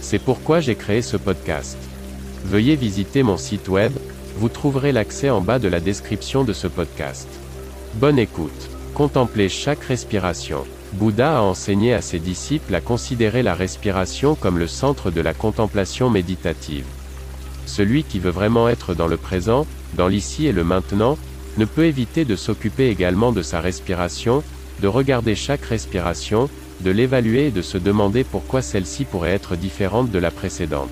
C'est pourquoi j'ai créé ce podcast. Veuillez visiter mon site web, vous trouverez l'accès en bas de la description de ce podcast. Bonne écoute. Contemplez chaque respiration. Bouddha a enseigné à ses disciples à considérer la respiration comme le centre de la contemplation méditative. Celui qui veut vraiment être dans le présent, dans l'ici et le maintenant, ne peut éviter de s'occuper également de sa respiration, de regarder chaque respiration, de l'évaluer et de se demander pourquoi celle-ci pourrait être différente de la précédente.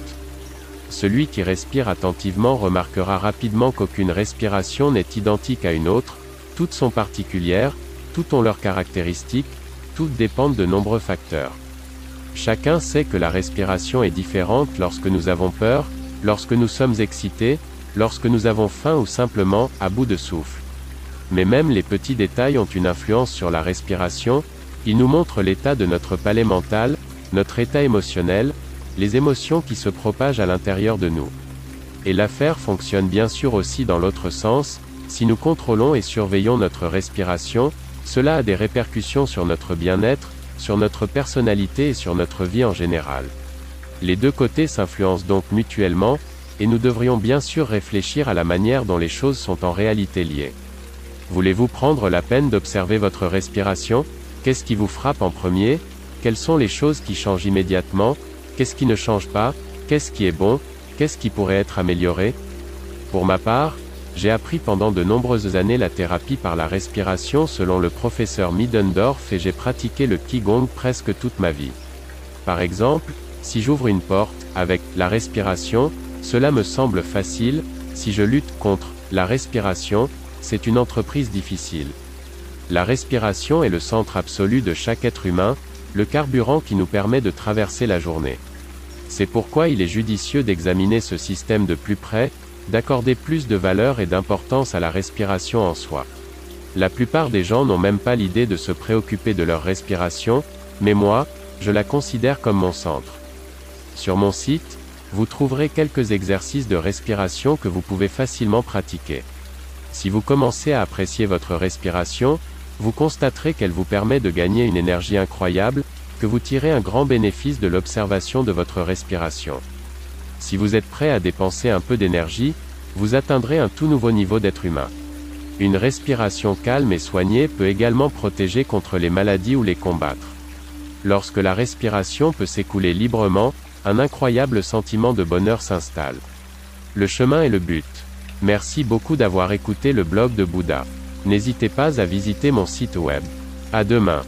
Celui qui respire attentivement remarquera rapidement qu'aucune respiration n'est identique à une autre, toutes sont particulières, toutes ont leurs caractéristiques, toutes dépendent de nombreux facteurs. Chacun sait que la respiration est différente lorsque nous avons peur, lorsque nous sommes excités, lorsque nous avons faim ou simplement à bout de souffle. Mais même les petits détails ont une influence sur la respiration, ils nous montrent l'état de notre palais mental, notre état émotionnel, les émotions qui se propagent à l'intérieur de nous. Et l'affaire fonctionne bien sûr aussi dans l'autre sens, si nous contrôlons et surveillons notre respiration, cela a des répercussions sur notre bien-être, sur notre personnalité et sur notre vie en général. Les deux côtés s'influencent donc mutuellement, et nous devrions bien sûr réfléchir à la manière dont les choses sont en réalité liées. Voulez-vous prendre la peine d'observer votre respiration? Qu'est-ce qui vous frappe en premier? Quelles sont les choses qui changent immédiatement? Qu'est-ce qui ne change pas? Qu'est-ce qui est bon? Qu'est-ce qui pourrait être amélioré? Pour ma part, j'ai appris pendant de nombreuses années la thérapie par la respiration selon le professeur Middendorf et j'ai pratiqué le Qigong presque toute ma vie. Par exemple, si j'ouvre une porte, avec la respiration, cela me semble facile, si je lutte contre la respiration, c'est une entreprise difficile. La respiration est le centre absolu de chaque être humain, le carburant qui nous permet de traverser la journée. C'est pourquoi il est judicieux d'examiner ce système de plus près, d'accorder plus de valeur et d'importance à la respiration en soi. La plupart des gens n'ont même pas l'idée de se préoccuper de leur respiration, mais moi, je la considère comme mon centre. Sur mon site, vous trouverez quelques exercices de respiration que vous pouvez facilement pratiquer. Si vous commencez à apprécier votre respiration, vous constaterez qu'elle vous permet de gagner une énergie incroyable, que vous tirez un grand bénéfice de l'observation de votre respiration. Si vous êtes prêt à dépenser un peu d'énergie, vous atteindrez un tout nouveau niveau d'être humain. Une respiration calme et soignée peut également protéger contre les maladies ou les combattre. Lorsque la respiration peut s'écouler librement, un incroyable sentiment de bonheur s'installe. Le chemin est le but. Merci beaucoup d'avoir écouté le blog de Bouddha. N'hésitez pas à visiter mon site web. À demain.